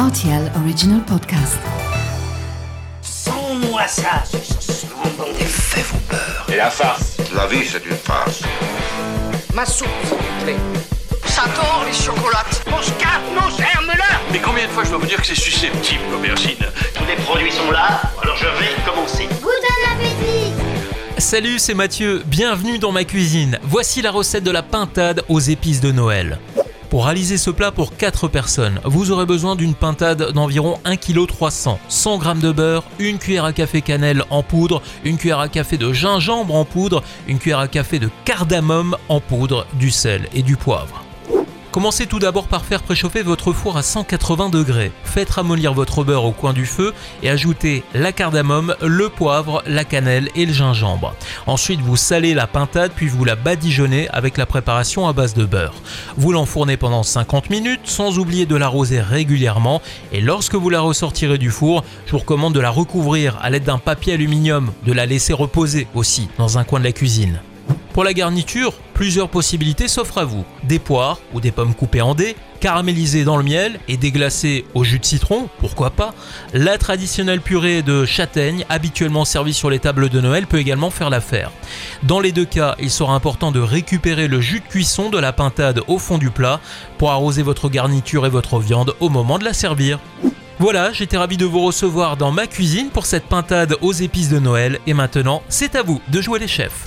RTL Original Podcast. Sans-moi ça, ce monde des faits vos peurs. Et la farce La vie, c'est une farce. Ma soupe, s'il vous plaît. J'adore les chocolates. Mon scarpe, nos germes-là Mais combien de fois je dois vous dire que c'est susceptible, l'aubergine Tous les produits sont là, alors je vais commencer. Salut, c'est Mathieu, bienvenue dans ma cuisine. Voici la recette de la pintade aux épices de Noël. Pour réaliser ce plat pour 4 personnes, vous aurez besoin d'une pintade d'environ 1 kg 300, 100 g de beurre, une cuillère à café cannelle en poudre, une cuillère à café de gingembre en poudre, une cuillère à café de cardamome en poudre, du sel et du poivre. Commencez tout d'abord par faire préchauffer votre four à 180 degrés. Faites ramollir votre beurre au coin du feu et ajoutez la cardamome, le poivre, la cannelle et le gingembre. Ensuite, vous salez la pintade puis vous la badigeonnez avec la préparation à base de beurre. Vous l'enfournez pendant 50 minutes sans oublier de l'arroser régulièrement et lorsque vous la ressortirez du four, je vous recommande de la recouvrir à l'aide d'un papier aluminium, de la laisser reposer aussi dans un coin de la cuisine. Pour la garniture, plusieurs possibilités s'offrent à vous. Des poires ou des pommes coupées en dés, caramélisées dans le miel et déglacées au jus de citron, pourquoi pas. La traditionnelle purée de châtaigne, habituellement servie sur les tables de Noël, peut également faire l'affaire. Dans les deux cas, il sera important de récupérer le jus de cuisson de la pintade au fond du plat pour arroser votre garniture et votre viande au moment de la servir. Voilà, j'étais ravi de vous recevoir dans ma cuisine pour cette pintade aux épices de Noël et maintenant, c'est à vous de jouer les chefs.